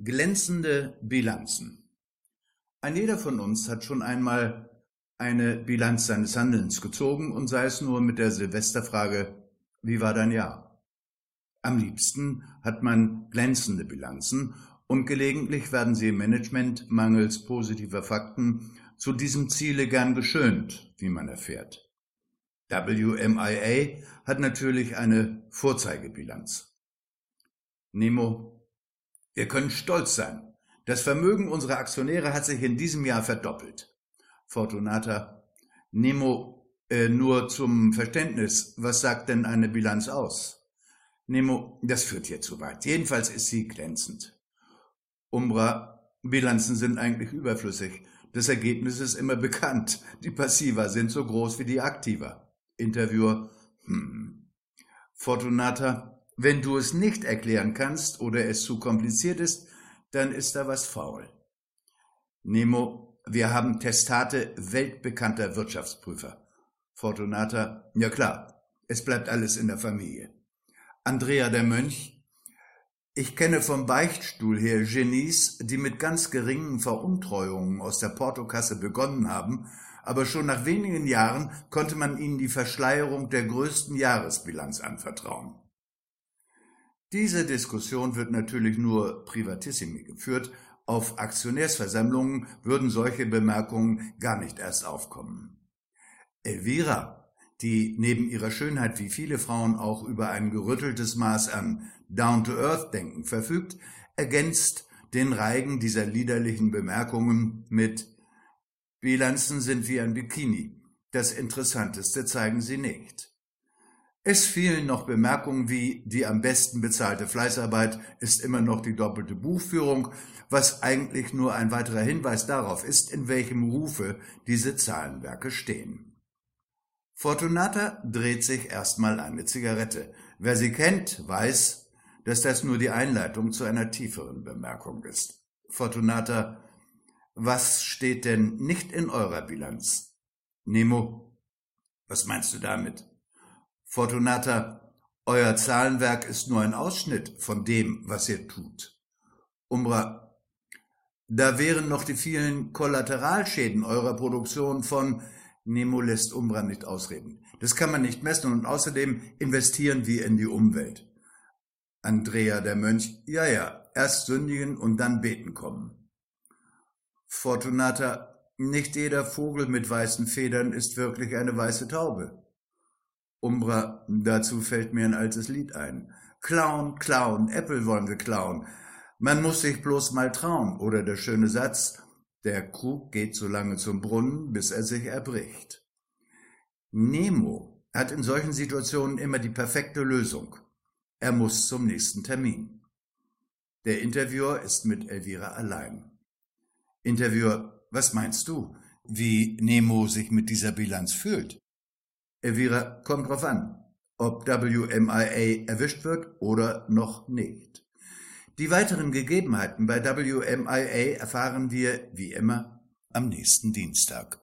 Glänzende Bilanzen. Ein jeder von uns hat schon einmal eine Bilanz seines Handelns gezogen und sei es nur mit der Silvesterfrage, wie war dein Jahr? Am liebsten hat man glänzende Bilanzen und gelegentlich werden sie im Management mangels positiver Fakten zu diesem Ziele gern geschönt, wie man erfährt. WMIA hat natürlich eine Vorzeigebilanz. Nemo wir können stolz sein. Das Vermögen unserer Aktionäre hat sich in diesem Jahr verdoppelt. Fortunata, Nemo, äh, nur zum Verständnis, was sagt denn eine Bilanz aus? Nemo, das führt hier zu weit. Jedenfalls ist sie glänzend. Umbra, Bilanzen sind eigentlich überflüssig. Das Ergebnis ist immer bekannt. Die Passiva sind so groß wie die Aktiva. Interviewer, hm. Fortunata, wenn du es nicht erklären kannst oder es zu kompliziert ist, dann ist da was faul. Nemo, wir haben Testate weltbekannter Wirtschaftsprüfer. Fortunata, ja klar, es bleibt alles in der Familie. Andrea der Mönch, ich kenne vom Beichtstuhl her Genies, die mit ganz geringen Veruntreuungen aus der Portokasse begonnen haben, aber schon nach wenigen Jahren konnte man ihnen die Verschleierung der größten Jahresbilanz anvertrauen. Diese Diskussion wird natürlich nur privatissimi geführt, auf Aktionärsversammlungen würden solche Bemerkungen gar nicht erst aufkommen. Elvira, die neben ihrer Schönheit wie viele Frauen auch über ein gerütteltes Maß an Down-to-Earth-Denken verfügt, ergänzt den Reigen dieser liederlichen Bemerkungen mit Bilanzen sind wie ein Bikini. Das Interessanteste zeigen sie nicht. Es fielen noch Bemerkungen wie die am besten bezahlte Fleißarbeit ist immer noch die doppelte Buchführung, was eigentlich nur ein weiterer Hinweis darauf ist, in welchem Rufe diese Zahlenwerke stehen. Fortunata dreht sich erstmal eine Zigarette. Wer sie kennt, weiß, dass das nur die Einleitung zu einer tieferen Bemerkung ist. Fortunata, was steht denn nicht in eurer Bilanz? Nemo, was meinst du damit? Fortunata, euer Zahlenwerk ist nur ein Ausschnitt von dem, was ihr tut. Umbra, da wären noch die vielen Kollateralschäden eurer Produktion von Nemo lässt Umbra nicht ausreden. Das kann man nicht messen und außerdem investieren wir in die Umwelt. Andrea der Mönch, ja, ja, erst sündigen und dann beten kommen. Fortunata, nicht jeder Vogel mit weißen Federn ist wirklich eine weiße Taube. Umbra, dazu fällt mir ein altes Lied ein. Clown, Clown, Apple wollen wir klauen. Man muss sich bloß mal trauen. Oder der schöne Satz, der Krug geht so lange zum Brunnen, bis er sich erbricht. Nemo hat in solchen Situationen immer die perfekte Lösung. Er muss zum nächsten Termin. Der Interviewer ist mit Elvira allein. Interviewer, was meinst du, wie Nemo sich mit dieser Bilanz fühlt? Elvira, kommt drauf an, ob WMIA erwischt wird oder noch nicht. Die weiteren Gegebenheiten bei WMIA erfahren wir, wie immer, am nächsten Dienstag.